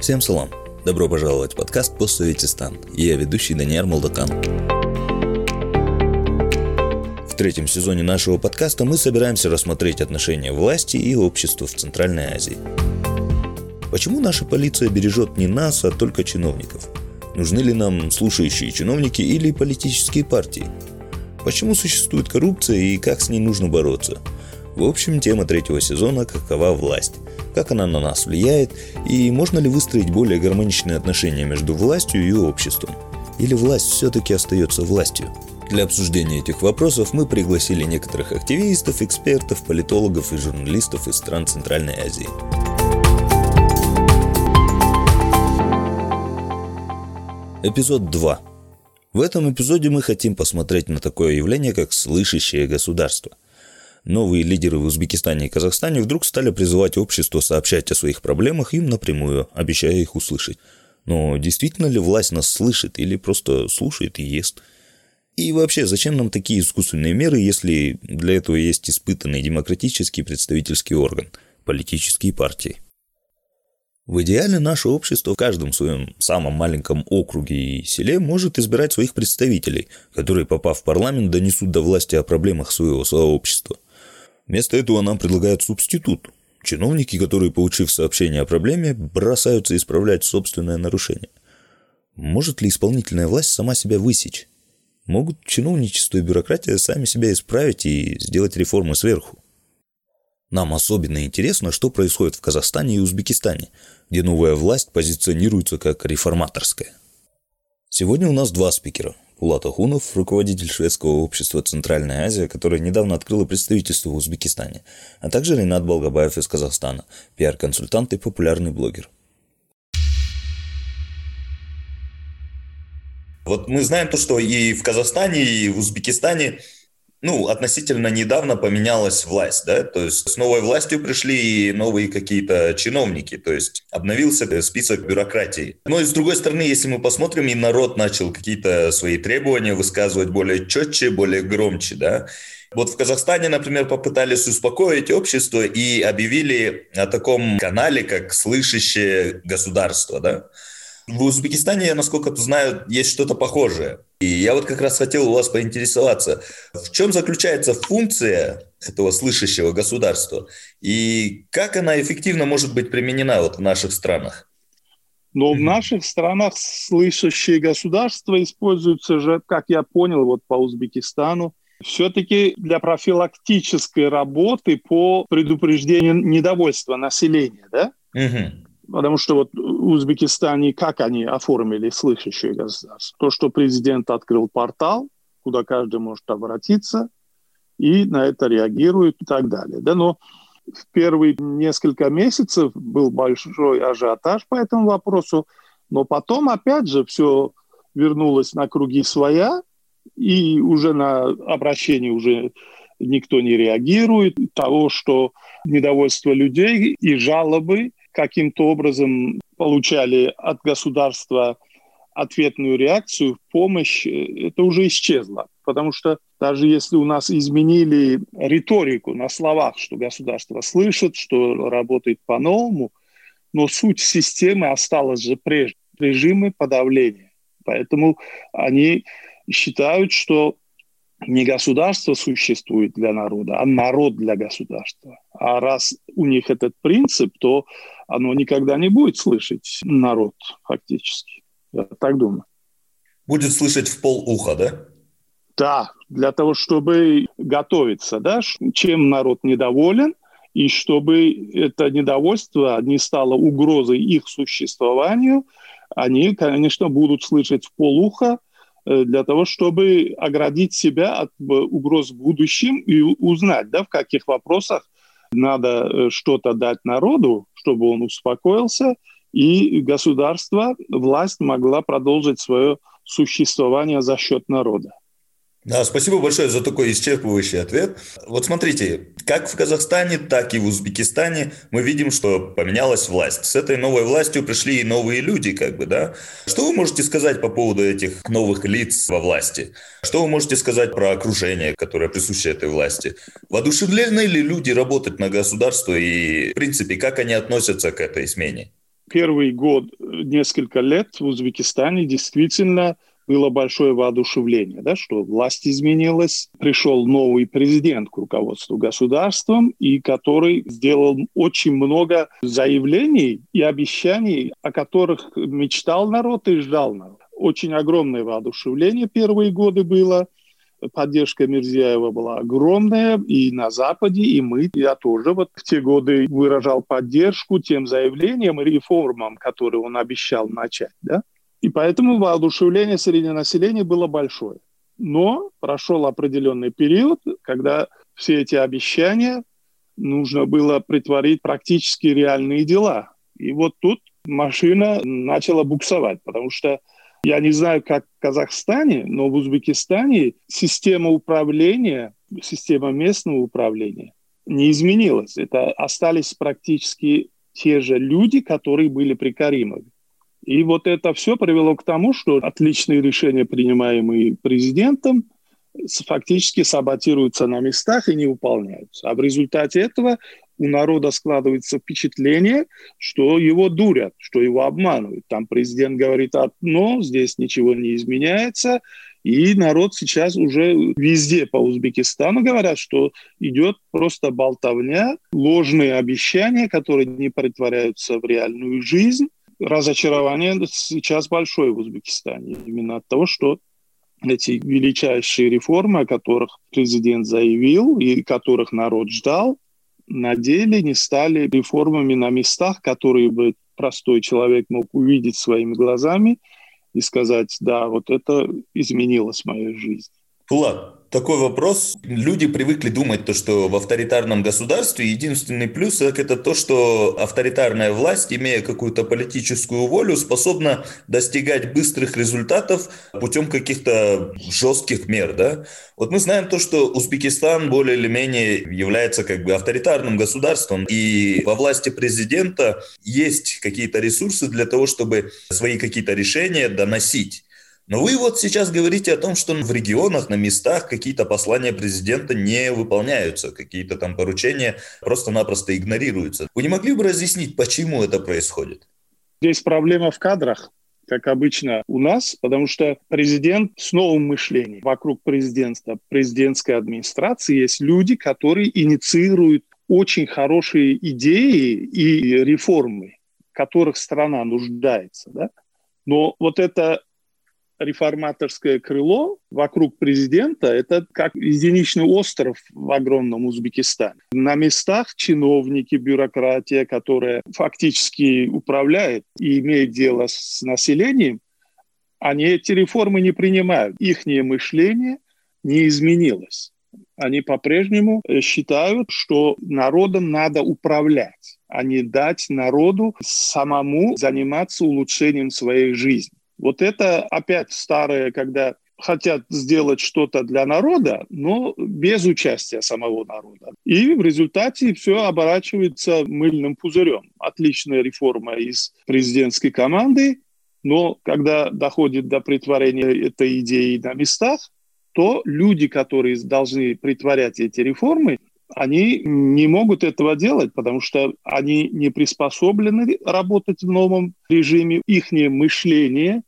Всем салам! Добро пожаловать в подкаст «Постсоветистан». Я ведущий Даниэр Молдакан. В третьем сезоне нашего подкаста мы собираемся рассмотреть отношения власти и общества в Центральной Азии. Почему наша полиция бережет не нас, а только чиновников? Нужны ли нам слушающие чиновники или политические партии? Почему существует коррупция и как с ней нужно бороться? В общем, тема третьего сезона «Какова власть?», как она на нас влияет и можно ли выстроить более гармоничные отношения между властью и обществом. Или власть все-таки остается властью? Для обсуждения этих вопросов мы пригласили некоторых активистов, экспертов, политологов и журналистов из стран Центральной Азии. Эпизод 2. В этом эпизоде мы хотим посмотреть на такое явление, как слышащее государство – Новые лидеры в Узбекистане и Казахстане вдруг стали призывать общество сообщать о своих проблемах им напрямую, обещая их услышать. Но действительно ли власть нас слышит или просто слушает и ест? И вообще, зачем нам такие искусственные меры, если для этого есть испытанный демократический представительский орган – политические партии? В идеале наше общество в каждом своем самом маленьком округе и селе может избирать своих представителей, которые, попав в парламент, донесут до власти о проблемах своего сообщества. Вместо этого нам предлагают субститут. Чиновники, которые, получив сообщение о проблеме, бросаются исправлять собственное нарушение. Может ли исполнительная власть сама себя высечь? Могут чиновничество и бюрократия сами себя исправить и сделать реформы сверху? Нам особенно интересно, что происходит в Казахстане и Узбекистане, где новая власть позиционируется как реформаторская. Сегодня у нас два спикера – Улат Ахунов, руководитель шведского общества «Центральная Азия», которое недавно открыло представительство в Узбекистане, а также Ренат Болгабаев из Казахстана, пиар-консультант и популярный блогер. Вот мы знаем то, что и в Казахстане, и в Узбекистане ну, относительно недавно поменялась власть, да, то есть с новой властью пришли новые какие-то чиновники, то есть обновился список бюрократии. Но и с другой стороны, если мы посмотрим, и народ начал какие-то свои требования высказывать более четче, более громче, да, вот в Казахстане, например, попытались успокоить общество и объявили о таком канале, как «Слышащее государство», да, в Узбекистане, насколько знаю, есть что-то похожее. И я вот как раз хотел у вас поинтересоваться, в чем заключается функция этого слышащего государства и как она эффективно может быть применена вот в наших странах? Но в наших странах слышащие государства используются же, как я понял, вот по Узбекистану, все-таки для профилактической работы по предупреждению недовольства населения, да? Угу. Потому что вот в Узбекистане, как они оформили слышащее государство? То, что президент открыл портал, куда каждый может обратиться, и на это реагирует и так далее. Да, но в первые несколько месяцев был большой ажиотаж по этому вопросу, но потом опять же все вернулось на круги своя, и уже на обращение уже никто не реагирует. Того, что недовольство людей и жалобы каким-то образом получали от государства ответную реакцию, помощь, э, это уже исчезло. Потому что даже если у нас изменили риторику на словах, что государство слышит, что работает по-новому, но суть системы осталась же прежней, режимы подавления. Поэтому они считают, что не государство существует для народа, а народ для государства. А раз у них этот принцип, то оно никогда не будет слышать народ фактически. Я так думаю. Будет слышать в пол уха, да? Да, для того, чтобы готовиться, да, чем народ недоволен, и чтобы это недовольство не стало угрозой их существованию, они, конечно, будут слышать в полуха, для того, чтобы оградить себя от э, угроз в будущем и узнать, да, в каких вопросах надо э, что-то дать народу, чтобы он успокоился, и государство, власть могла продолжить свое существование за счет народа. Да, спасибо большое за такой исчерпывающий ответ. Вот смотрите, как в Казахстане, так и в Узбекистане мы видим, что поменялась власть. С этой новой властью пришли и новые люди, как бы, да. Что вы можете сказать по поводу этих новых лиц во власти? Что вы можете сказать про окружение, которое присуще этой власти? Воодушевлены ли люди работать на государство и, в принципе, как они относятся к этой смене? Первый год, несколько лет в Узбекистане действительно было большое воодушевление, да, что власть изменилась, пришел новый президент к руководству государством, и который сделал очень много заявлений и обещаний, о которых мечтал народ и ждал народ. Очень огромное воодушевление первые годы было. Поддержка Мирзияева была огромная и на Западе, и мы, я тоже вот в те годы выражал поддержку тем заявлениям и реформам, которые он обещал начать. Да? И поэтому воодушевление среди населения было большое. Но прошел определенный период, когда все эти обещания нужно было притворить практически реальные дела. И вот тут машина начала буксовать, потому что я не знаю, как в Казахстане, но в Узбекистане система управления, система местного управления не изменилась. Это остались практически те же люди, которые были при Каримове. И вот это все привело к тому, что отличные решения, принимаемые президентом, фактически саботируются на местах и не выполняются. А в результате этого у народа складывается впечатление, что его дурят, что его обманывают. Там президент говорит одно, здесь ничего не изменяется, и народ сейчас уже везде по Узбекистану говорят, что идет просто болтовня, ложные обещания, которые не притворяются в реальную жизнь, разочарование сейчас большое в Узбекистане. Именно от того, что эти величайшие реформы, о которых президент заявил и которых народ ждал, на деле не стали реформами на местах, которые бы простой человек мог увидеть своими глазами и сказать, да, вот это изменилось в моей жизни. Влад, такой вопрос. Люди привыкли думать, то, что в авторитарном государстве единственный плюс – это то, что авторитарная власть, имея какую-то политическую волю, способна достигать быстрых результатов путем каких-то жестких мер. Да? Вот мы знаем то, что Узбекистан более или менее является как бы авторитарным государством, и во власти президента есть какие-то ресурсы для того, чтобы свои какие-то решения доносить. Но вы вот сейчас говорите о том, что в регионах, на местах какие-то послания президента не выполняются, какие-то там поручения просто-напросто игнорируются. Вы не могли бы разъяснить, почему это происходит? Здесь проблема в кадрах как обычно у нас, потому что президент с новым мышлением. Вокруг президентства, президентской администрации есть люди, которые инициируют очень хорошие идеи и реформы, которых страна нуждается. Да? Но вот это реформаторское крыло вокруг президента – это как единичный остров в огромном Узбекистане. На местах чиновники, бюрократия, которая фактически управляет и имеет дело с населением, они эти реформы не принимают. Их мышление не изменилось. Они по-прежнему считают, что народом надо управлять, а не дать народу самому заниматься улучшением своей жизни. Вот это опять старое, когда хотят сделать что-то для народа, но без участия самого народа. И в результате все оборачивается мыльным пузырем. Отличная реформа из президентской команды, но когда доходит до притворения этой идеи на местах, то люди, которые должны притворять эти реформы, они не могут этого делать, потому что они не приспособлены работать в новом режиме. Их мышление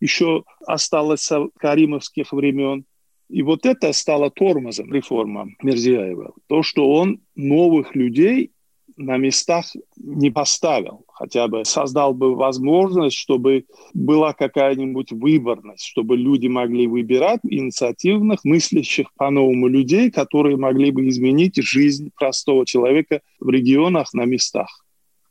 еще осталось с каримовских времен. И вот это стало тормозом реформам Мерзияева. То, что он новых людей на местах не поставил, хотя бы создал бы возможность, чтобы была какая-нибудь выборность, чтобы люди могли выбирать инициативных, мыслящих по-новому людей, которые могли бы изменить жизнь простого человека в регионах на местах.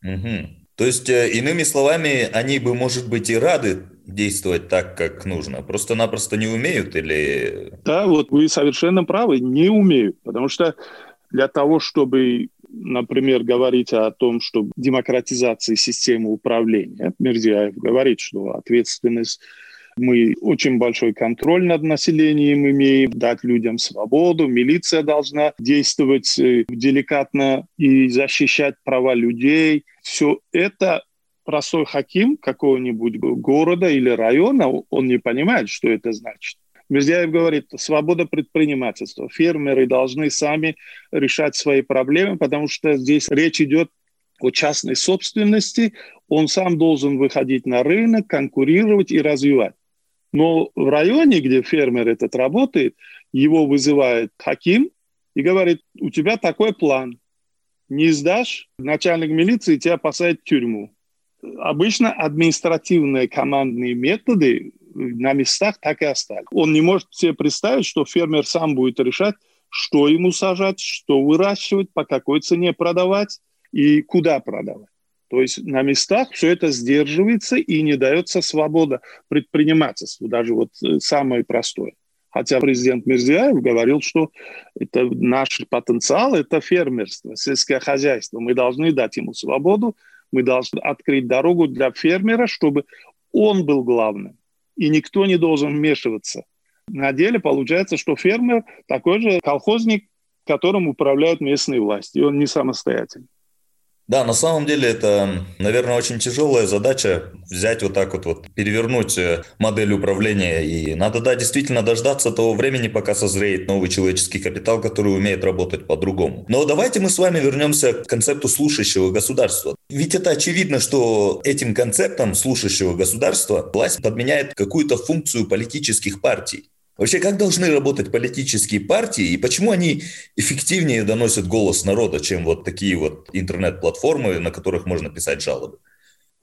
Угу. То есть, э, иными словами, они бы, может быть, и рады действовать так, как нужно, просто-напросто не умеют или... Да, вот вы совершенно правы, не умеют, потому что для того, чтобы, например, говорить о том, что демократизация системы управления, Мерзияев говорит, что ответственность Мы очень большой контроль над населением имеем, дать людям свободу. Милиция должна действовать э, деликатно и защищать права людей. Все это простой хаким какого-нибудь города или района, он не понимает, что это значит. Мирзяев говорит, свобода предпринимательства. Фермеры должны сами решать свои проблемы, потому что здесь речь идет о частной собственности. Он сам должен выходить на рынок, конкурировать и развивать. Но в районе, где фермер этот работает, его вызывает хаким и говорит, у тебя такой план. Не сдашь, начальник милиции тебя посадит в тюрьму. Обычно административные командные методы на местах так и остались. Он не может себе представить, что фермер сам будет решать, что ему сажать, что выращивать, по какой цене продавать и куда продавать. То есть на местах все это сдерживается и не дается свобода предпринимательству, даже вот э, самое простое. Хотя президент Мирзияев говорил, что это наш потенциал, это фермерство, сельское хозяйство. Мы должны дать ему свободу, мы должны открыть дорогу для фермера, чтобы он был главным и никто не должен вмешиваться. На деле получается, что фермер такой же колхозник, которым управляют местные власти, и он не самостоятельный. Да, на самом деле это, наверное, очень тяжелая задача взять вот так вот, вот перевернуть э, модель управления. И надо, да, действительно дождаться того времени, пока созреет новый человеческий капитал, который умеет работать по-другому. Но давайте мы с вами вернемся к концепту слушающего государства. Ведь это очевидно, что этим концептом слушающего государства власть подменяет какую-то функцию политических партий. Вообще, как должны работать политические партии и почему они эффективнее доносят голос народа, чем вот такие вот интернет-платформы, на которых можно писать жалобы?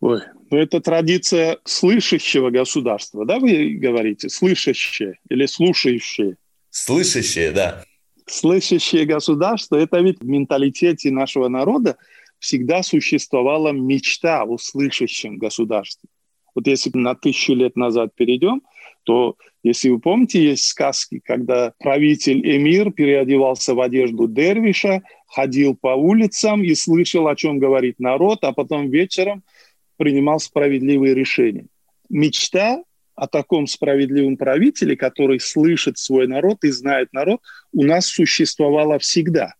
Ой, ну это традиция слышащего государства, да, вы говорите? Слышащее или слушающее? Слышащее, да. Слышащее государство – это ведь в менталитете нашего народа всегда существовала мечта о слышащем государстве. Вот если на тысячу лет назад перейдем, то если вы помните, есть сказки, когда правитель Эмир переодевался в одежду дервиша, ходил по улицам и слышал, о чем говорит народ, а потом вечером принимал справедливые решения. Мечта о таком справедливом правителе, который слышит свой народ и знает народ, у нас существовала всегда.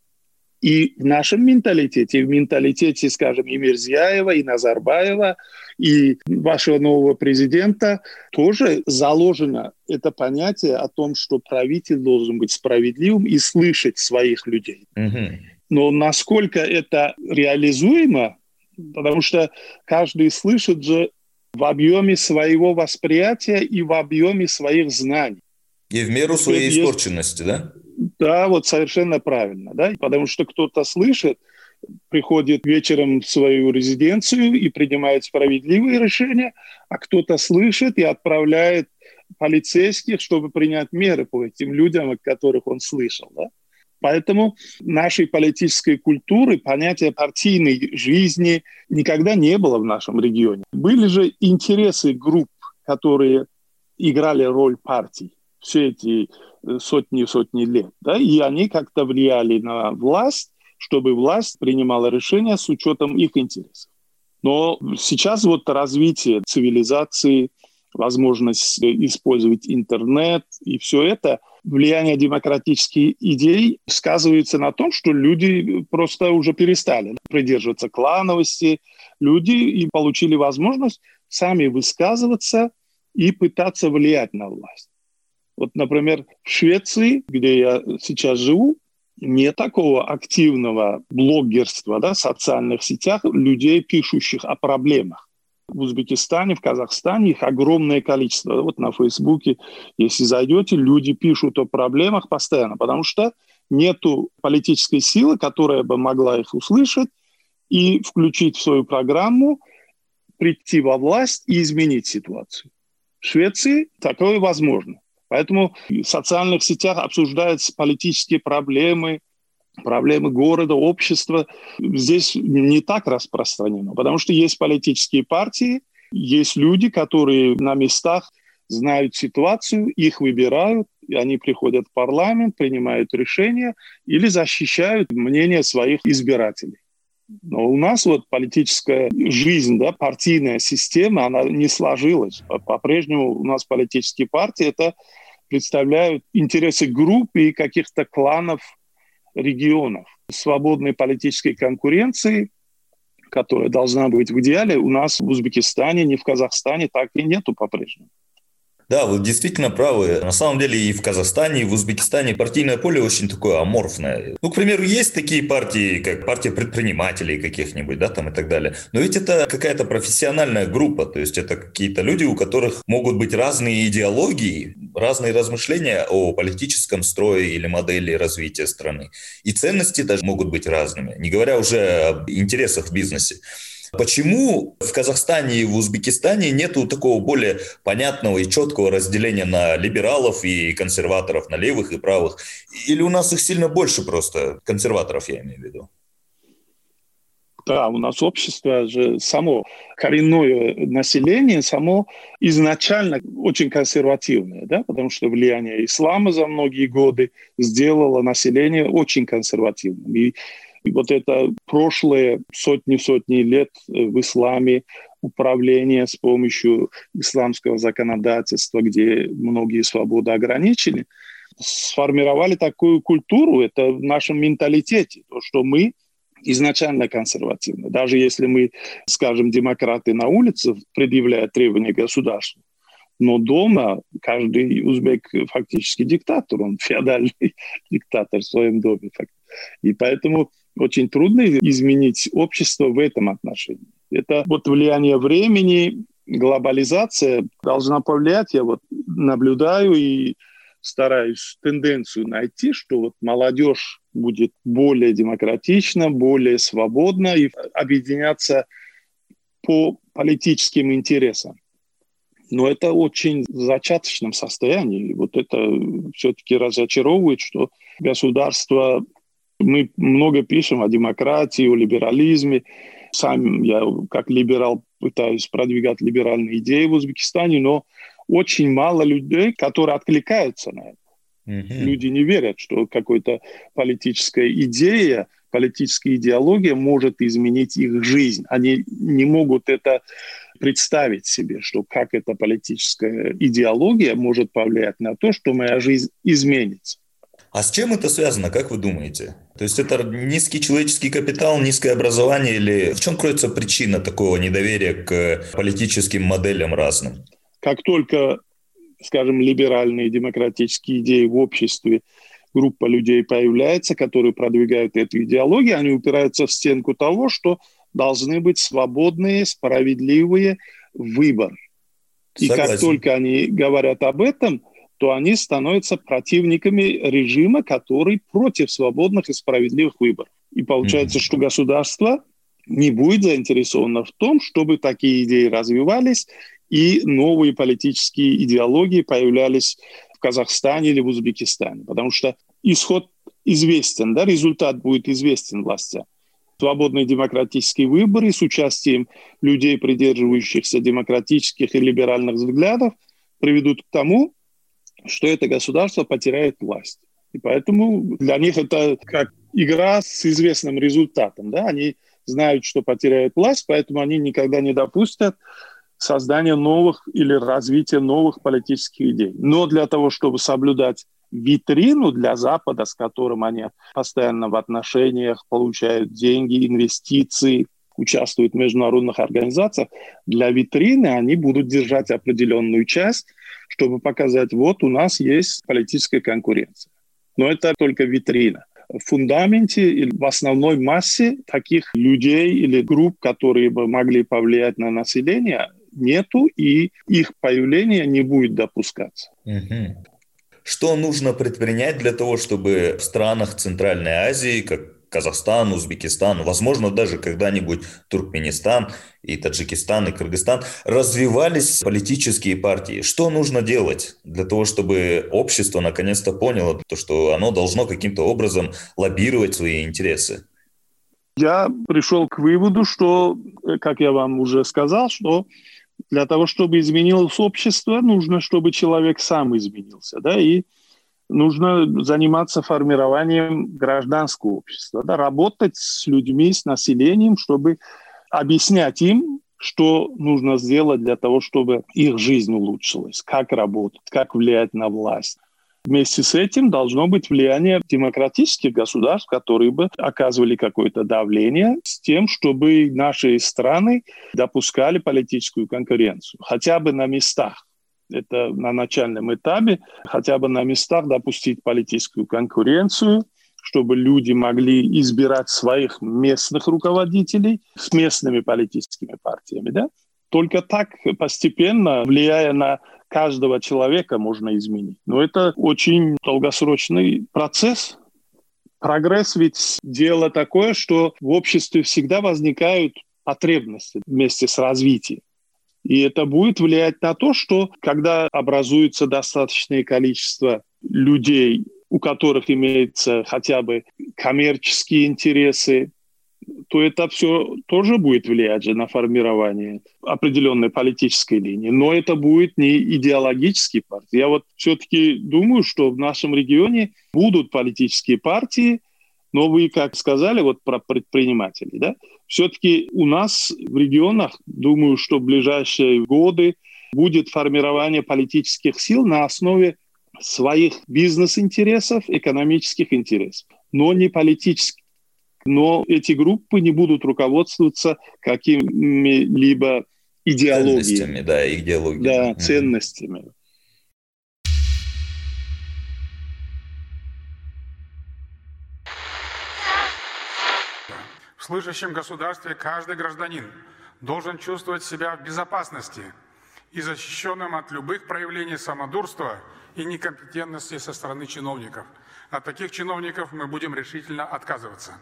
И в нашем менталитете, в менталитете, скажем, и Мирзияева, и Назарбаева, и вашего нового президента тоже заложено это понятие о том, что правитель должен быть справедливым и слышать своих людей. Угу. Но насколько это реализуемо, потому что каждый слышит же в объеме своего восприятия и в объеме своих знаний. И в меру своей испорченности, да? Да, вот совершенно правильно, да, потому что кто-то слышит, приходит вечером в свою резиденцию и принимает справедливые решения, а кто-то слышит и отправляет полицейских, чтобы принять меры по этим людям, о которых он слышал. Да? Поэтому нашей политической культуры понятия партийной жизни никогда не было в нашем регионе. Были же интересы групп, которые играли роль партий все эти сотни-сотни лет. Да? И они как-то влияли на власть, чтобы власть принимала решения с учетом их интересов. Но сейчас вот развитие цивилизации, возможность использовать интернет и все это, влияние демократических идей сказывается на том, что люди просто уже перестали придерживаться клановости, люди и получили возможность сами высказываться и пытаться влиять на власть. Вот, например, в Швеции, где я сейчас живу, не такого активного блогерства, да, в социальных сетях людей, пишущих о проблемах. В Узбекистане, в Казахстане их огромное количество. Вот на Фейсбуке, если зайдете, люди пишут о проблемах постоянно, потому что нету политической силы, которая бы могла их услышать и включить в свою программу, прийти во власть и изменить ситуацию. В Швеции такое возможно. Поэтому в социальных сетях обсуждаются политические проблемы, проблемы города, общества. Здесь не так распространено, потому что есть политические партии, есть люди, которые на местах знают ситуацию, их выбирают, и они приходят в парламент, принимают решения или защищают мнение своих избирателей. Но у нас вот политическая жизнь, да, партийная система, она не сложилась. По-прежнему у нас политические партии это представляют интересы групп и каких-то кланов регионов. Свободной политической конкуренции, которая должна быть в идеале, у нас в Узбекистане, не в Казахстане так и нету по-прежнему. Да, вы действительно правы. На самом деле и в Казахстане, и в Узбекистане партийное поле очень такое аморфное. Ну, к примеру, есть такие партии, как партия предпринимателей каких-нибудь, да, там и так далее. Но ведь это какая-то профессиональная группа, то есть это какие-то люди, у которых могут быть разные идеологии, разные размышления о политическом строе или модели развития страны. И ценности даже могут быть разными, не говоря уже об интересах в бизнесе. Почему в Казахстане и в Узбекистане нету такого более понятного и четкого разделения на либералов и консерваторов, на левых и правых? Или у нас их сильно больше просто, консерваторов я имею в виду? Да, у нас общество же само, коренное население само изначально очень консервативное, да, потому что влияние ислама за многие годы сделало население очень консервативным. И и вот это прошлые сотни-сотни лет в исламе управление с помощью исламского законодательства, где многие свободы ограничены, сформировали такую культуру, это в нашем менталитете, то, что мы изначально консервативны. Даже если мы, скажем, демократы на улице предъявляют требования государству, но дома каждый узбек фактически диктатор, он феодальный диктатор в своем доме. И поэтому очень трудно изменить общество в этом отношении. Это вот влияние времени, глобализация должна повлиять. Я вот наблюдаю и стараюсь тенденцию найти, что вот молодежь будет более демократична, более свободна и объединяться по политическим интересам. Но это очень в зачаточном состоянии. Вот это все-таки разочаровывает, что государство мы много пишем о демократии, о либерализме. Сам я как либерал пытаюсь продвигать либеральные идеи в Узбекистане, но очень мало людей, которые откликаются на это. Mm-hmm. Люди не верят, что какая-то политическая идея, политическая идеология может изменить их жизнь. Они не могут это представить себе, что как эта политическая идеология может повлиять на то, что моя жизнь изменится. А с чем это связано, как вы думаете? То есть это низкий человеческий капитал, низкое образование или в чем кроется причина такого недоверия к политическим моделям разным? Как только, скажем, либеральные демократические идеи в обществе, группа людей появляется, которые продвигают эту идеологию, они упираются в стенку того, что должны быть свободные, справедливые выборы. И Согласен. как только они говорят об этом, то они становятся противниками режима, который против свободных и справедливых выборов. И получается, mm-hmm. что государство не будет заинтересовано в том, чтобы такие идеи развивались и новые политические идеологии появлялись в Казахстане или в Узбекистане. Потому что исход известен, да, результат будет известен властям. Свободные демократические выборы с участием людей, придерживающихся демократических и либеральных взглядов, приведут к тому, что это государство потеряет власть. И поэтому для них это как игра с известным результатом. Да? Они знают, что потеряют власть, поэтому они никогда не допустят создания новых или развития новых политических идей. Но для того, чтобы соблюдать витрину для Запада, с которым они постоянно в отношениях получают деньги, инвестиции, участвуют в международных организациях, для витрины они будут держать определенную часть, чтобы показать, вот у нас есть политическая конкуренция. Но это только витрина. В фундаменте или в основной массе таких людей или групп, которые бы могли повлиять на население, нету, и их появление не будет допускаться. Что нужно предпринять для того, чтобы в странах Центральной Азии, как Казахстан, Узбекистан, возможно, даже когда-нибудь Туркменистан и Таджикистан и Кыргызстан развивались политические партии. Что нужно делать для того, чтобы общество наконец-то поняло, то, что оно должно каким-то образом лоббировать свои интересы? Я пришел к выводу, что, как я вам уже сказал, что для того, чтобы изменилось общество, нужно, чтобы человек сам изменился. Да? И нужно заниматься формированием гражданского общества, да, работать с людьми, с населением, чтобы объяснять им, что нужно сделать для того, чтобы их жизнь улучшилась, как работать, как влиять на власть. Вместе с этим должно быть влияние демократических государств, которые бы оказывали какое-то давление с тем, чтобы наши страны допускали политическую конкуренцию, хотя бы на местах. Это на начальном этапе, хотя бы на местах допустить политическую конкуренцию, чтобы люди могли избирать своих местных руководителей с местными политическими партиями. Да? Только так постепенно, влияя на каждого человека, можно изменить. Но это очень долгосрочный процесс. Прогресс ведь дело такое, что в обществе всегда возникают потребности вместе с развитием. И это будет влиять на то, что когда образуется достаточное количество людей, у которых имеются хотя бы коммерческие интересы, то это все тоже будет влиять же на формирование определенной политической линии. Но это будет не идеологический партии. Я вот все-таки думаю, что в нашем регионе будут политические партии, но вы, как сказали, вот про предпринимателей, да, все-таки у нас в регионах, думаю, что в ближайшие годы будет формирование политических сил на основе своих бизнес-интересов, экономических интересов, но не политических. Но эти группы не будут руководствоваться какими-либо идеологиями. Ценностями, да, идеологиями. Да, ценностями. слышащем государстве каждый гражданин должен чувствовать себя в безопасности и защищенным от любых проявлений самодурства и некомпетентности со стороны чиновников. От таких чиновников мы будем решительно отказываться.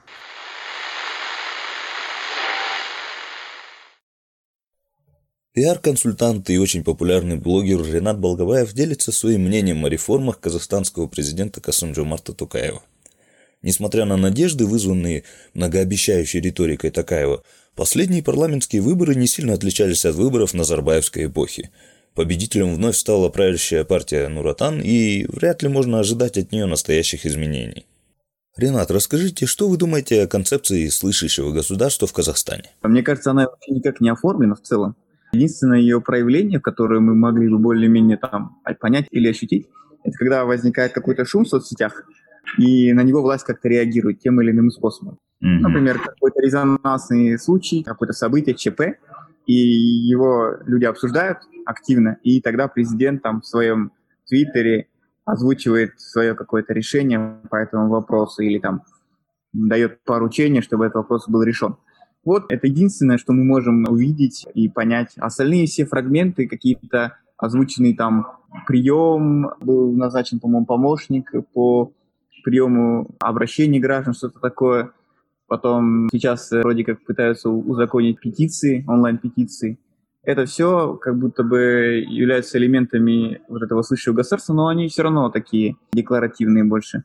Пиар-консультант и очень популярный блогер Ренат Балгабаев делится своим мнением о реформах казахстанского президента Касымджо Марта Тукаева. Несмотря на надежды, вызванные многообещающей риторикой Такаева, последние парламентские выборы не сильно отличались от выборов Назарбаевской эпохи. Победителем вновь стала правящая партия Нуратан, и вряд ли можно ожидать от нее настоящих изменений. Ренат, расскажите, что вы думаете о концепции слышащего государства в Казахстане? Мне кажется, она вообще никак не оформлена в целом. Единственное ее проявление, которое мы могли бы более-менее там понять или ощутить, это когда возникает какой-то шум в соцсетях, и на него власть как-то реагирует тем или иным способом. Mm-hmm. Например, какой-то резонансный случай, какое-то событие, ЧП, и его люди обсуждают активно, и тогда президент там в своем твиттере озвучивает свое какое-то решение по этому вопросу или там дает поручение, чтобы этот вопрос был решен. Вот это единственное, что мы можем увидеть и понять. Остальные все фрагменты, какие-то озвученные там прием, был назначен, по-моему, помощник по приему обращений граждан, что-то такое. Потом сейчас вроде как пытаются узаконить петиции, онлайн-петиции. Это все как будто бы являются элементами вот этого слышащего государства, но они все равно такие декларативные больше.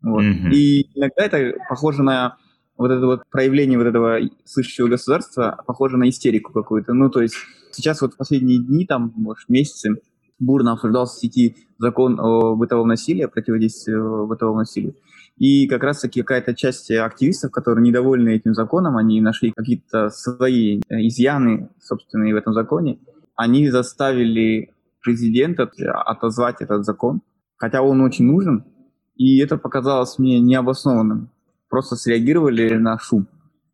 Вот. Mm-hmm. И иногда это похоже на вот это вот проявление вот этого слышащего государства, похоже на истерику какую-то. Ну, то есть сейчас вот последние дни, там, может, месяцы, бурно обсуждался в сети закон о бытовом насилии, о противодействии э, бытовому насилию. И как раз-таки какая-то часть активистов, которые недовольны этим законом, они нашли какие-то свои изъяны, собственные в этом законе, они заставили президента отозвать этот закон, хотя он очень нужен, и это показалось мне необоснованным. Просто среагировали на шум,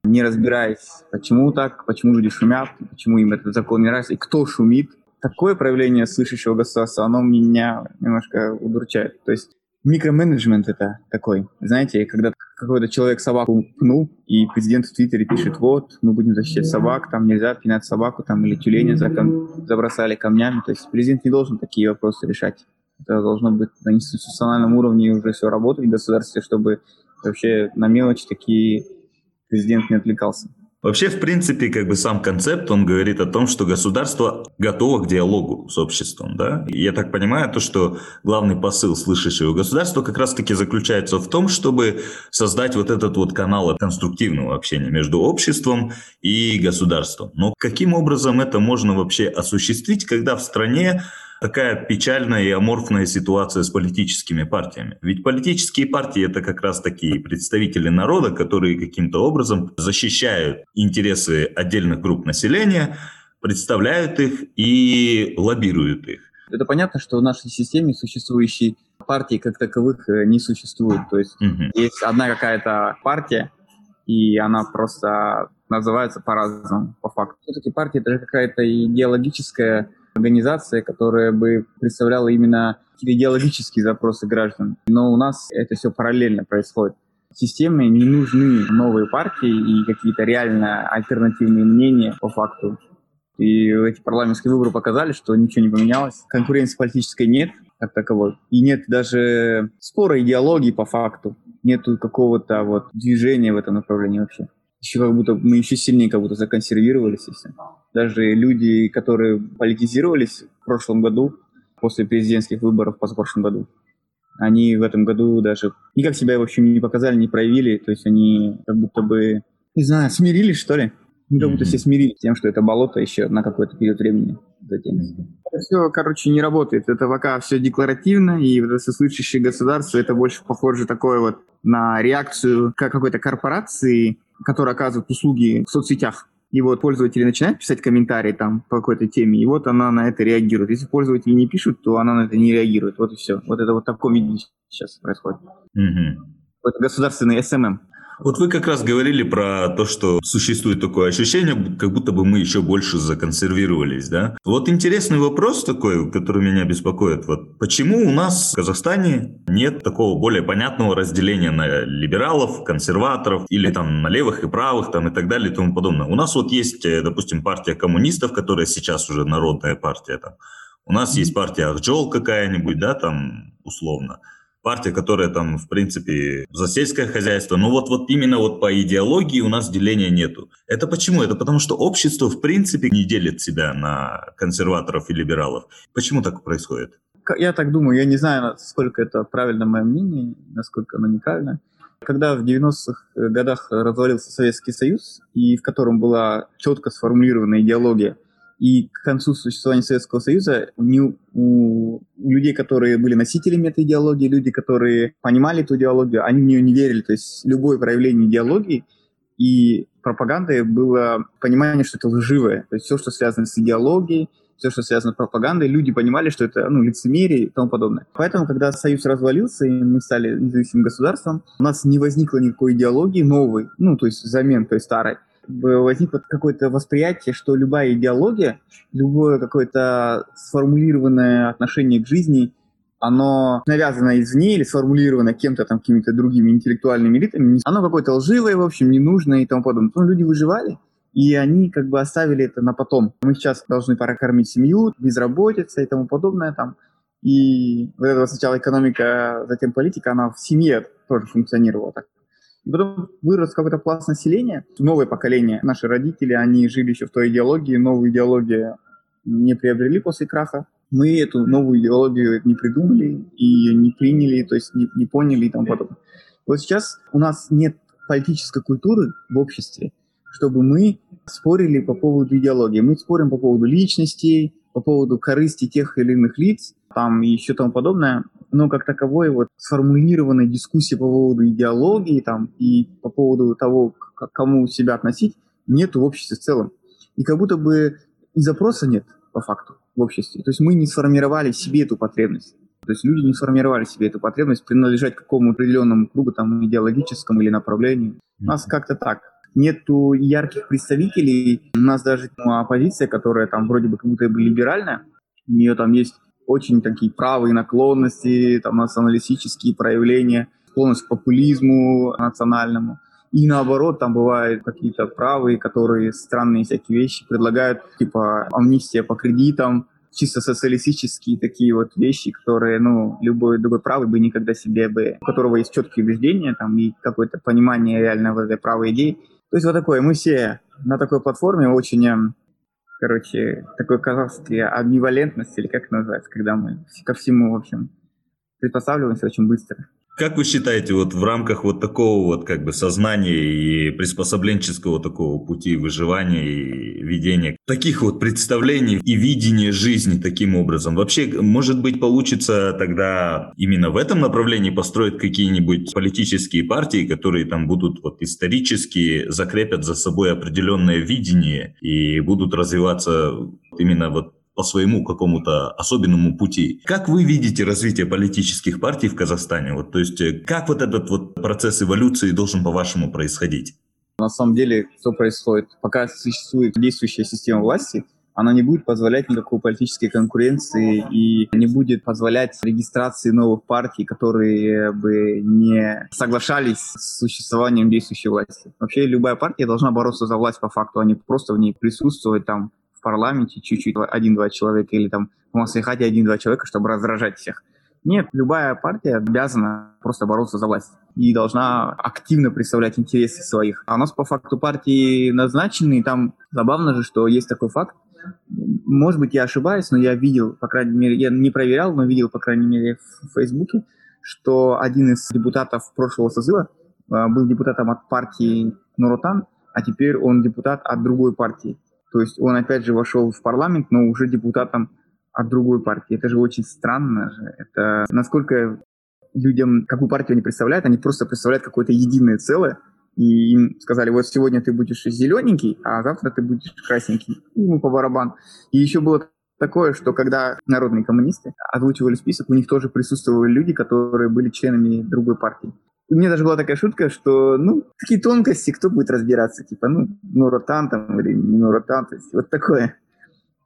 не разбираясь, почему так, почему люди шумят, почему им этот закон не нравится, и кто шумит, такое проявление слышащего государства, оно меня немножко удручает. То есть микроменеджмент это такой, знаете, когда какой-то человек собаку пнул, и президент в Твиттере пишет, вот, мы будем защищать собак, там нельзя пинать собаку, там, или тюленя забросали камнями. То есть президент не должен такие вопросы решать. Это должно быть на институциональном уровне уже все работать в государстве, чтобы вообще на мелочи такие президент не отвлекался. Вообще, в принципе, как бы сам концепт, он говорит о том, что государство готово к диалогу с обществом, да. Я так понимаю, то, что главный посыл слышащего государства как раз-таки заключается в том, чтобы создать вот этот вот канал конструктивного общения между обществом и государством. Но каким образом это можно вообще осуществить, когда в стране такая печальная и аморфная ситуация с политическими партиями. Ведь политические партии это как раз такие представители народа, которые каким-то образом защищают интересы отдельных групп населения, представляют их и лоббируют их. Это понятно, что в нашей системе существующей партии как таковых э, не существует. То есть угу. есть одна какая-то партия, и она просто называется по-разному, по факту. Все-таки партия — это какая-то идеологическая организация, которая бы представляла именно идеологические запросы граждан. Но у нас это все параллельно происходит. Системе не нужны новые партии и какие-то реально альтернативные мнения по факту. И эти парламентские выборы показали, что ничего не поменялось. Конкуренции политической нет как таковой. И нет даже спора идеологии по факту. Нету какого-то вот движения в этом направлении вообще. Еще как будто мы еще сильнее как будто законсервировались. Если. Даже люди, которые политизировались в прошлом году, после президентских выборов позапрошлом году, они в этом году даже никак себя, в общем, не показали, не проявили. То есть они как будто бы, не знаю, смирились, что ли. Мы как будто все смирились с тем, что это болото еще на какой-то период времени затянется. Это все, короче, не работает. Это пока все декларативно, и вот это сослышащее государство, это больше похоже такое вот на реакцию какой-то корпорации, которая оказывает услуги в соцсетях. И вот пользователи начинают писать комментарии там по какой-то теме, и вот она на это реагирует. Если пользователи не пишут, то она на это не реагирует. Вот и все. Вот это вот в таком виде сейчас происходит. Угу. Это государственный SMM. Вот вы как раз говорили про то, что существует такое ощущение, как будто бы мы еще больше законсервировались, да? Вот интересный вопрос такой, который меня беспокоит. Вот почему у нас в Казахстане нет такого более понятного разделения на либералов, консерваторов или там на левых и правых там и так далее и тому подобное? У нас вот есть, э, допустим, партия коммунистов, которая сейчас уже народная партия там. У нас есть партия Ахджол какая-нибудь, да, там условно партия, которая там, в принципе, за сельское хозяйство. Но вот, вот именно вот по идеологии у нас деления нету. Это почему? Это потому что общество, в принципе, не делит себя на консерваторов и либералов. Почему так происходит? Я так думаю, я не знаю, насколько это правильно мое мнение, насколько оно неправильно. Когда в 90-х годах развалился Советский Союз, и в котором была четко сформулирована идеология – и к концу существования Советского Союза не у, у людей, которые были носителями этой идеологии, люди, которые понимали эту идеологию, они в нее не верили. То есть любое проявление идеологии и пропаганды было понимание, что это лживое. То есть все, что связано с идеологией, все, что связано с пропагандой, люди понимали, что это ну, лицемерие и тому подобное. Поэтому, когда Союз развалился, и мы стали независимым государством, у нас не возникло никакой идеологии новой, ну, то есть взамен той старой возникло какое-то восприятие, что любая идеология, любое какое-то сформулированное отношение к жизни, оно навязано извне или сформулировано кем-то там, какими-то другими интеллектуальными элитами, оно какое-то лживое, в общем, ненужное и тому подобное. Но люди выживали, и они как бы оставили это на потом. Мы сейчас должны прокормить семью, безработица и тому подобное там. И вот это сначала экономика, затем политика, она в семье тоже функционировала так. И потом вырос какой-то пласт населения, новое поколение. Наши родители, они жили еще в той идеологии, новую идеологию не приобрели после краха. Мы эту новую идеологию не придумали и не приняли, то есть не, не поняли и тому подобное. Вот сейчас у нас нет политической культуры в обществе, чтобы мы спорили по поводу идеологии. Мы спорим по поводу личностей, по поводу корысти тех или иных лиц, там и еще тому подобное но как таковой вот сформулированной дискуссии по поводу идеологии там, и по поводу того, к кому себя относить, нет в обществе в целом. И как будто бы и запроса нет по факту в обществе. То есть мы не сформировали себе эту потребность. То есть люди не сформировали себе эту потребность принадлежать к какому определенному кругу, там, идеологическому или направлению. У нас как-то так. Нету ярких представителей. У нас даже ну, оппозиция, которая там вроде бы как будто бы либеральная, у нее там есть очень такие правые наклонности, там, националистические проявления, склонность к популизму национальному. И наоборот, там бывают какие-то правые, которые странные всякие вещи предлагают, типа амнистия по кредитам, чисто социалистические такие вот вещи, которые, ну, любой другой правый бы никогда себе бы, у которого есть четкие убеждения там и какое-то понимание реально в этой правой идеи. То есть вот такое, мы все на такой платформе очень эм, короче, такой казахский амбивалентность, или как это называется, когда мы ко всему, в общем, приспосабливаемся очень быстро. Как вы считаете, вот в рамках вот такого вот как бы сознания и приспособленческого такого пути выживания и ведения таких вот представлений и видения жизни таким образом, вообще, может быть, получится тогда именно в этом направлении построить какие-нибудь политические партии, которые там будут вот исторически закрепят за собой определенное видение и будут развиваться именно вот по своему какому-то особенному пути. Как вы видите развитие политических партий в Казахстане? Вот, то есть, э, как вот этот вот процесс эволюции должен, по-вашему, происходить? На самом деле, что происходит? Пока существует действующая система власти, она не будет позволять никакой политической конкуренции и не будет позволять регистрации новых партий, которые бы не соглашались с существованием действующей власти. Вообще любая партия должна бороться за власть по факту, а не просто в ней присутствовать там в парламенте чуть-чуть один-два человека или там в Маслихате один-два человека, чтобы раздражать всех. Нет, любая партия обязана просто бороться за власть и должна активно представлять интересы своих. А у нас по факту партии назначены, и там забавно же, что есть такой факт. Может быть, я ошибаюсь, но я видел, по крайней мере, я не проверял, но видел, по крайней мере, в Фейсбуке, что один из депутатов прошлого созыва а, был депутатом от партии Нуротан, а теперь он депутат от другой партии. То есть он опять же вошел в парламент, но уже депутатом от другой партии. Это же очень странно же. Это насколько людям, какую партию они представляют, они просто представляют какое-то единое целое, и им сказали, вот сегодня ты будешь зелененький, а завтра ты будешь красненький. Ну, по барабан. И еще было такое, что когда народные коммунисты озвучивали список, у них тоже присутствовали люди, которые были членами другой партии. У меня даже была такая шутка, что, ну, такие тонкости, кто будет разбираться, типа, ну, Нуротан там или не Нуротан, то есть вот такое.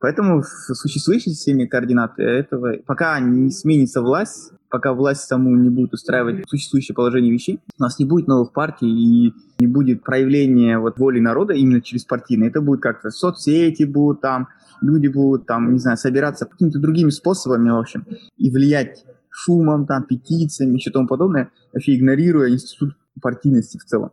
Поэтому в существующей системе координат этого, пока не сменится власть, пока власть саму не будет устраивать существующее положение вещей, у нас не будет новых партий и не будет проявления вот воли народа именно через партийные. Это будет как-то соцсети будут там, люди будут там, не знаю, собираться какими-то другими способами, в общем, и влиять шумом, там, петициями и тому подобное, вообще игнорируя институт партийности в целом.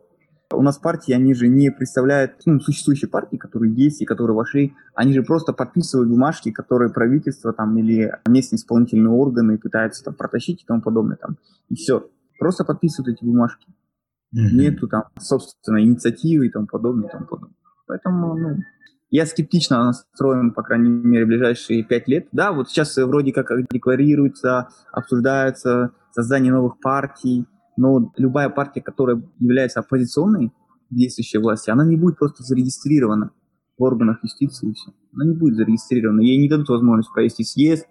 У нас партии, они же не представляют ну, существующие партии, которые есть и которые вошли, они же просто подписывают бумажки, которые правительство там или местные исполнительные органы пытаются там протащить и тому подобное там. И все. Просто подписывают эти бумажки. Mm-hmm. Нету там, собственно, инициативы и тому подобное и тому подобное. Поэтому, ну, я скептично настроен, по крайней мере, в ближайшие пять лет. Да, вот сейчас вроде как декларируется, обсуждается создание новых партий, но любая партия, которая является оппозиционной действующей власти, она не будет просто зарегистрирована в органах юстиции и все. Она не будет зарегистрирована. Ей не дадут возможность провести съезд,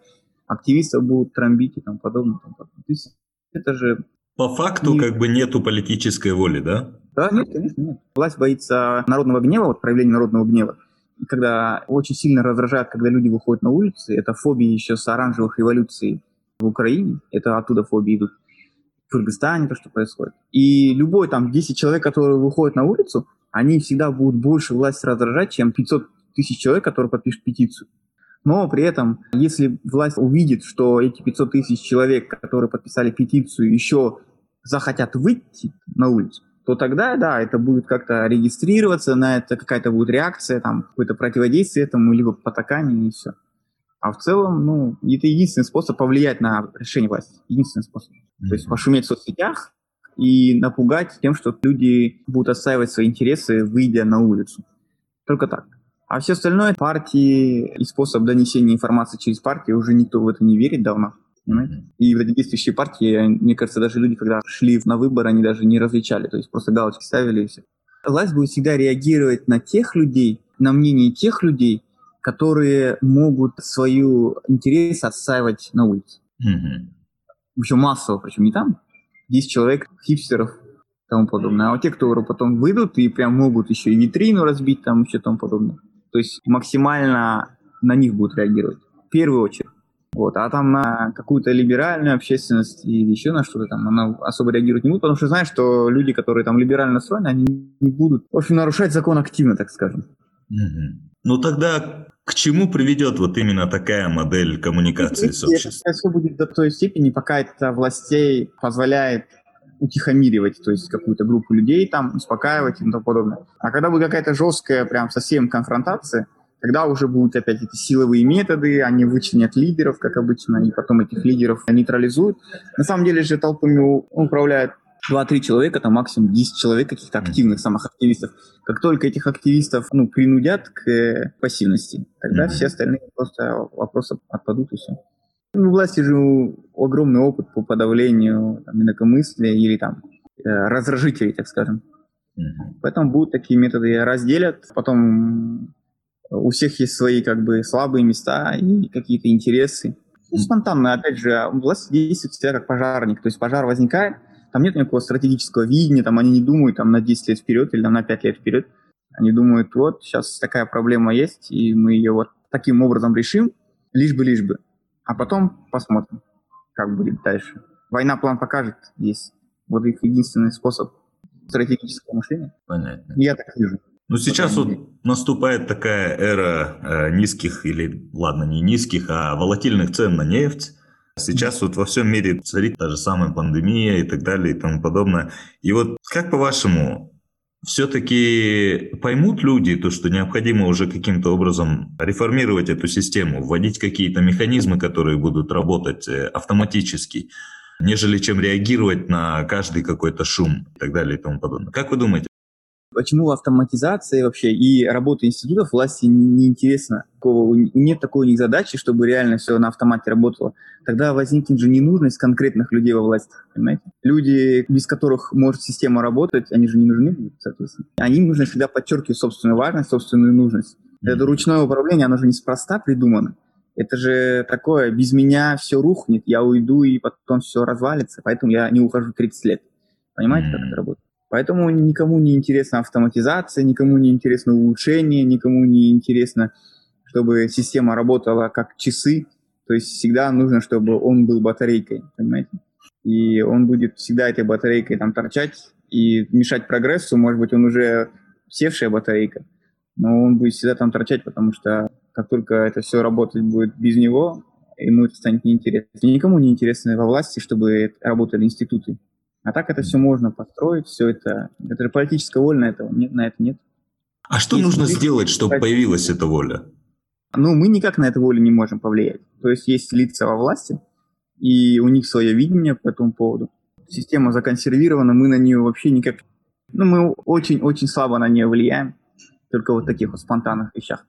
активистов будут трамбить и тому подобное. Тому подобное. То есть это же... По факту не... как бы нету политической воли, да? Да, нет, конечно, нет. Власть боится народного гнева, вот проявления народного гнева когда очень сильно раздражает, когда люди выходят на улицы, это фобии еще с оранжевых революций в Украине, это оттуда фобии идут, в Кыргызстане то, что происходит. И любой там 10 человек, которые выходят на улицу, они всегда будут больше власть раздражать, чем 500 тысяч человек, которые подпишут петицию. Но при этом, если власть увидит, что эти 500 тысяч человек, которые подписали петицию, еще захотят выйти на улицу, то тогда, да, это будет как-то регистрироваться, на это какая-то будет реакция, там, какое-то противодействие этому, либо потакание, и все. А в целом, ну, это единственный способ повлиять на решение власти. Единственный способ. Mm-hmm. То есть пошуметь в соцсетях и напугать тем, что люди будут отстаивать свои интересы, выйдя на улицу. Только так. А все остальное, партии и способ донесения информации через партии, уже никто в это не верит давно. Понимаете? И вот эти действующие партии, мне кажется, даже люди, когда шли на выборы, они даже не различали, то есть просто галочки ставили и все. Власть будет всегда реагировать на тех людей, на мнение тех людей, которые могут свою интерес отстаивать на улице. Mm-hmm. Причем массово, причем не там 10 человек, хипстеров и тому подобное. А вот те, кто потом выйдут и прям могут еще и витрину разбить, там еще тому подобное. То есть максимально на них будут реагировать. В первую очередь. Вот. А там на какую-то либеральную общественность или еще на что-то там она особо реагировать не будет, потому что знаешь, что люди, которые там либерально настроены, они не будут, в общем, нарушать закон активно, так скажем. Угу. Ну тогда к чему приведет вот именно такая модель коммуникации с обществом? Все будет до той степени, пока это властей позволяет утихомиривать, то есть какую-то группу людей там, успокаивать и тому подобное. А когда будет какая-то жесткая прям совсем конфронтация, Тогда уже будут опять эти силовые методы, они вычленят лидеров, как обычно, и потом этих лидеров нейтрализуют. На самом деле же толпами управляют 2-3 человека, там максимум 10 человек каких-то активных, самых активистов. Как только этих активистов ну, принудят к э, пассивности, тогда mm-hmm. все остальные просто вопросы отпадут и все. Ну, у власти же огромный опыт по подавлению там, инакомыслия или там э, раздражителей, так скажем. Mm-hmm. Поэтому будут такие методы разделят, потом у всех есть свои как бы слабые места и какие-то интересы. Ну, спонтанно, опять же, власть действует всегда как пожарник. То есть пожар возникает, там нет никакого стратегического видения, там они не думают там, на 10 лет вперед или там, на 5 лет вперед. Они думают, вот, сейчас такая проблема есть, и мы ее вот таким образом решим, лишь бы, лишь бы. А потом посмотрим, как будет дальше. Война план покажет, есть. Вот их единственный способ стратегического мышления. Понятно. Я так вижу. Ну, сейчас вот наступает такая эра э, низких, или, ладно, не низких, а волатильных цен на нефть. Сейчас вот во всем мире царит та же самая пандемия и так далее и тому подобное. И вот как по-вашему, все-таки поймут люди то, что необходимо уже каким-то образом реформировать эту систему, вводить какие-то механизмы, которые будут работать э, автоматически, нежели чем реагировать на каждый какой-то шум и так далее и тому подобное. Как вы думаете? Почему автоматизация вообще и работа институтов власти неинтересна? Нет такой у них задачи, чтобы реально все на автомате работало. Тогда возникнет же ненужность конкретных людей во власти, понимаете? Люди, без которых может система работать, они же не нужны соответственно. Они нужно всегда подчеркивать собственную важность, собственную нужность. Mm-hmm. Это ручное управление, оно же неспроста придумано. Это же такое, без меня все рухнет, я уйду и потом все развалится, поэтому я не ухожу 30 лет. Понимаете, mm-hmm. как это работает? Поэтому никому не интересна автоматизация, никому не интересно улучшение, никому не интересно, чтобы система работала как часы. То есть всегда нужно, чтобы он был батарейкой, понимаете? И он будет всегда этой батарейкой там торчать и мешать прогрессу. Может быть, он уже севшая батарейка, но он будет всегда там торчать, потому что как только это все работать будет без него, ему это станет неинтересно. Никому не интересно во власти, чтобы работали институты. А так это все можно построить, все это... Это же политическая воля на, этого, нет, на это нет. А что Есть нужно сделать, чтобы появилась эта воля? Ну, мы никак на эту волю не можем повлиять. То есть есть лица во власти, и у них свое видение по этому поводу. Система законсервирована, мы на нее вообще никак... Ну, мы очень-очень слабо на нее влияем, только вот таких вот спонтанных вещах.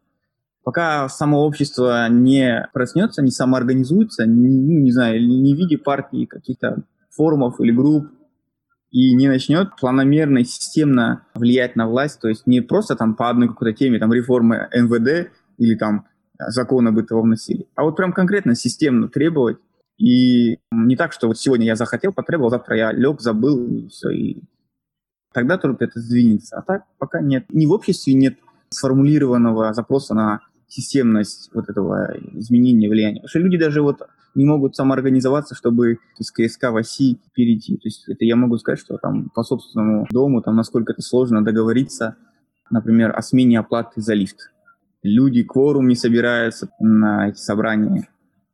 Пока само общество не проснется, не самоорганизуется, не, ну, не знаю, не в виде партии каких-то форумов или групп, и не начнет планомерно и системно влиять на власть, то есть не просто там по одной какой-то теме, там реформы МВД или там закон об этого вносили, а вот прям конкретно системно требовать, и не так, что вот сегодня я захотел, потребовал, завтра я лег, забыл, и все, и тогда только это сдвинется. А так пока нет. Ни в обществе нет сформулированного запроса на системность вот этого изменения влияния. Потому что люди даже вот не могут самоорганизоваться, чтобы из КСК в оси перейти. То есть это я могу сказать, что там по собственному дому, там насколько это сложно договориться, например, о смене оплаты за лифт. Люди, кворум не собираются на эти собрания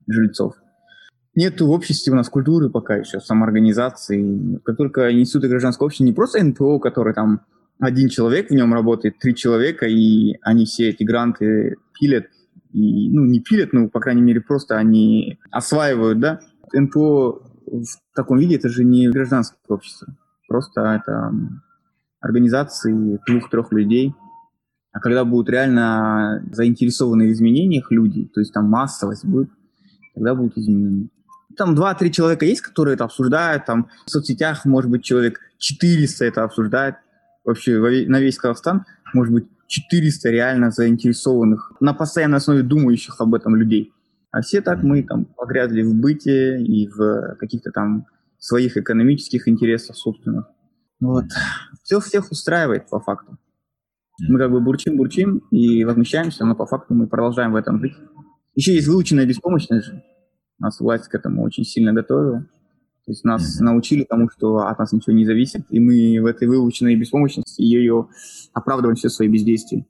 жильцов. Нет в обществе у нас культуры пока еще, самоорганизации. Как только институты гражданского общества, не просто НПО, который там один человек в нем работает, три человека, и они все эти гранты пилят, и, ну, не пилят, ну, по крайней мере, просто они осваивают, да. НПО в таком виде это же не гражданское общество, просто это организации двух-трех людей. А когда будут реально заинтересованы в изменениях люди, то есть там массовость будет, тогда будут изменения. Там два-три человека есть, которые это обсуждают, там в соцсетях, может быть, человек 400 это обсуждает, вообще на весь Казахстан, может быть, 400 реально заинтересованных, на постоянной основе думающих об этом людей. А все так мы там погрязли в быте и в каких-то там своих экономических интересах собственных. Вот. Все всех устраивает по факту. Мы как бы бурчим-бурчим и возмущаемся, но по факту мы продолжаем в этом жить. Еще есть выученная беспомощность же. Нас власть к этому очень сильно готовила. То есть нас mm-hmm. научили тому, что от нас ничего не зависит, и мы в этой выученной беспомощности ее оправдываем все свои бездействия.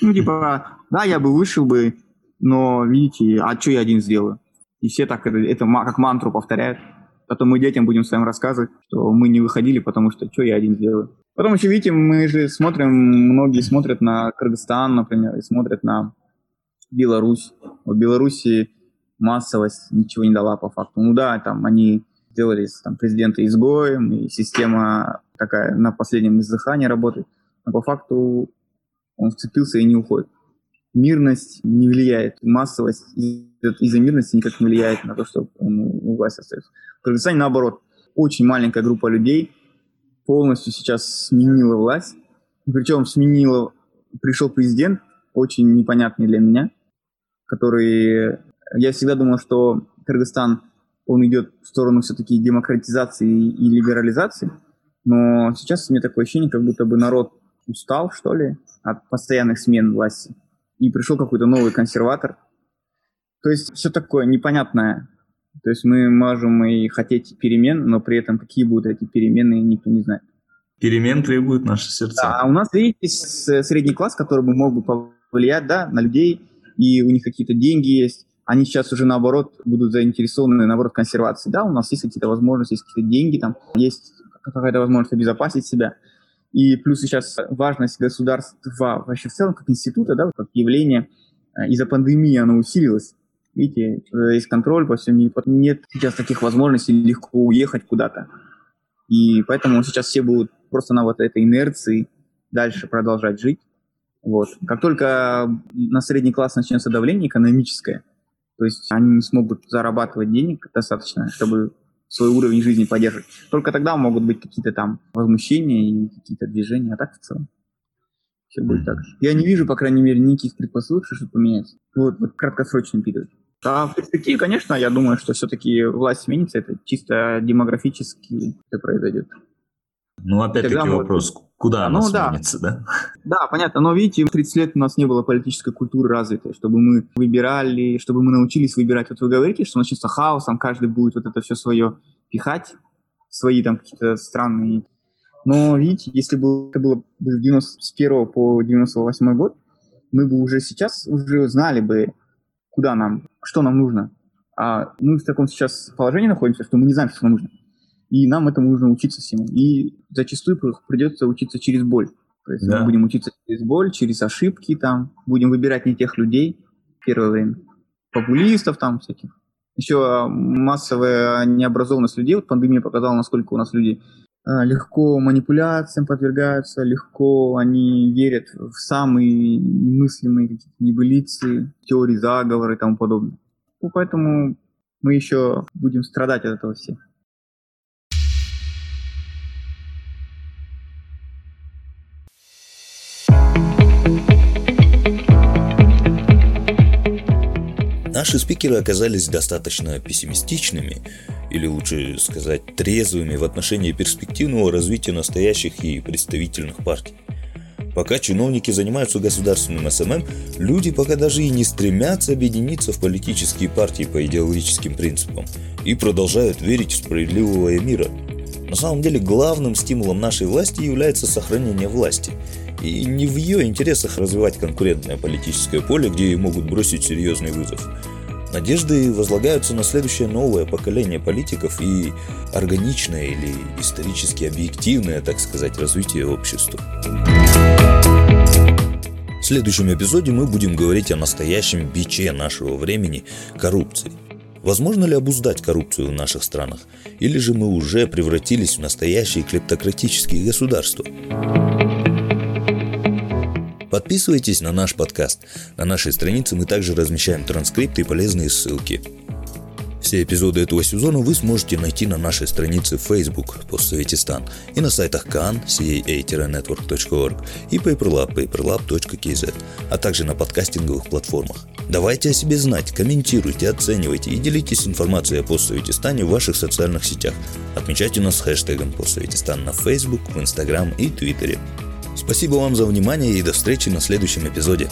Ну, типа, да, я бы вышел бы, но, видите, а что я один сделаю? И все так это, это как мантру повторяют. Потом мы детям будем своим рассказывать, что мы не выходили, потому что что я один сделаю. Потом еще, видите, мы же смотрим, многие смотрят на Кыргызстан, например, и смотрят на Беларусь. В Беларуси массовость ничего не дала по факту. Ну да, там они сделали там, президента изгоем, и система такая на последнем издыхании работает. Но по факту он вцепился и не уходит. Мирность не влияет, массовость из-за мирности никак не влияет на то, что он у власти остается. Кыргызстане наоборот, очень маленькая группа людей полностью сейчас сменила власть. Причем сменила, пришел президент, очень непонятный для меня, который... Я всегда думал, что Кыргызстан, он идет в сторону все-таки демократизации и либерализации, но сейчас у меня такое ощущение, как будто бы народ устал, что ли, от постоянных смен власти. И пришел какой-то новый консерватор. То есть все такое непонятное. То есть мы можем и хотеть перемен, но при этом какие будут эти перемены, никто не знает. Перемен требуют наши сердца. Да, а у нас, видите, средний класс, который бы мог бы повлиять да, на людей, и у них какие-то деньги есть, они сейчас уже наоборот будут заинтересованы наоборот консервации. Да, у нас есть какие-то возможности, есть какие-то деньги, там есть какая-то возможность обезопасить себя. И плюс сейчас важность государства вообще в целом как института, да, как явление э, из-за пандемии оно усилилось. Видите, есть контроль по всему, нет сейчас таких возможностей легко уехать куда-то. И поэтому сейчас все будут просто на вот этой инерции дальше продолжать жить. Вот. Как только на средний класс начнется давление экономическое, то есть они не смогут зарабатывать денег достаточно, чтобы свой уровень жизни поддерживать. Только тогда могут быть какие-то там возмущения и какие-то движения, а так в целом все будет так же. Я не вижу, по крайней мере, никаких предпосылок, что что-то поменяется. Вот, вот в краткосрочном периоде. А в перспективе, конечно, я думаю, что все-таки власть сменится, это чисто демографически это произойдет. Ну, опять-таки вопрос, куда ну, она да. сменится, да? Да, понятно, но видите, 30 лет у нас не было политической культуры развитой, чтобы мы выбирали, чтобы мы научились выбирать. Вот вы говорите, что начнется хаос, там каждый будет вот это все свое пихать, свои там какие-то странные... Но видите, если бы это было бы с 91 по 98 год, мы бы уже сейчас уже знали бы, куда нам, что нам нужно. А мы в таком сейчас положении находимся, что мы не знаем, что нам нужно и нам этому нужно учиться всему. И зачастую придется учиться через боль. То есть да. мы будем учиться через боль, через ошибки там, будем выбирать не тех людей в первое время, популистов там всяких. Еще массовая необразованность людей, вот пандемия показала, насколько у нас люди а, легко манипуляциям подвергаются, легко они верят в самые немыслимые какие-то небылицы, теории заговора и тому подобное. Ну, поэтому мы еще будем страдать от этого всех. Наши спикеры оказались достаточно пессимистичными, или лучше сказать трезвыми в отношении перспективного развития настоящих и представительных партий. Пока чиновники занимаются государственным SMM, люди пока даже и не стремятся объединиться в политические партии по идеологическим принципам и продолжают верить в справедливого мира. На самом деле главным стимулом нашей власти является сохранение власти. И не в ее интересах развивать конкурентное политическое поле, где ей могут бросить серьезный вызов. Надежды возлагаются на следующее новое поколение политиков и органичное или исторически объективное, так сказать, развитие общества. В следующем эпизоде мы будем говорить о настоящем биче нашего времени – коррупции. Возможно ли обуздать коррупцию в наших странах? Или же мы уже превратились в настоящие клептократические государства? Подписывайтесь на наш подкаст. На нашей странице мы также размещаем транскрипты и полезные ссылки. Все эпизоды этого сезона вы сможете найти на нашей странице Facebook «Постсоветистан» и на сайтах Khan, caa-network.org и paperlab, paperlab.kz, а также на подкастинговых платформах. Давайте о себе знать, комментируйте, оценивайте и делитесь информацией о постсоветистане в ваших социальных сетях. Отмечайте нас хэштегом постсоветистан на Facebook, в Instagram и Твиттере. Спасибо вам за внимание и до встречи на следующем эпизоде.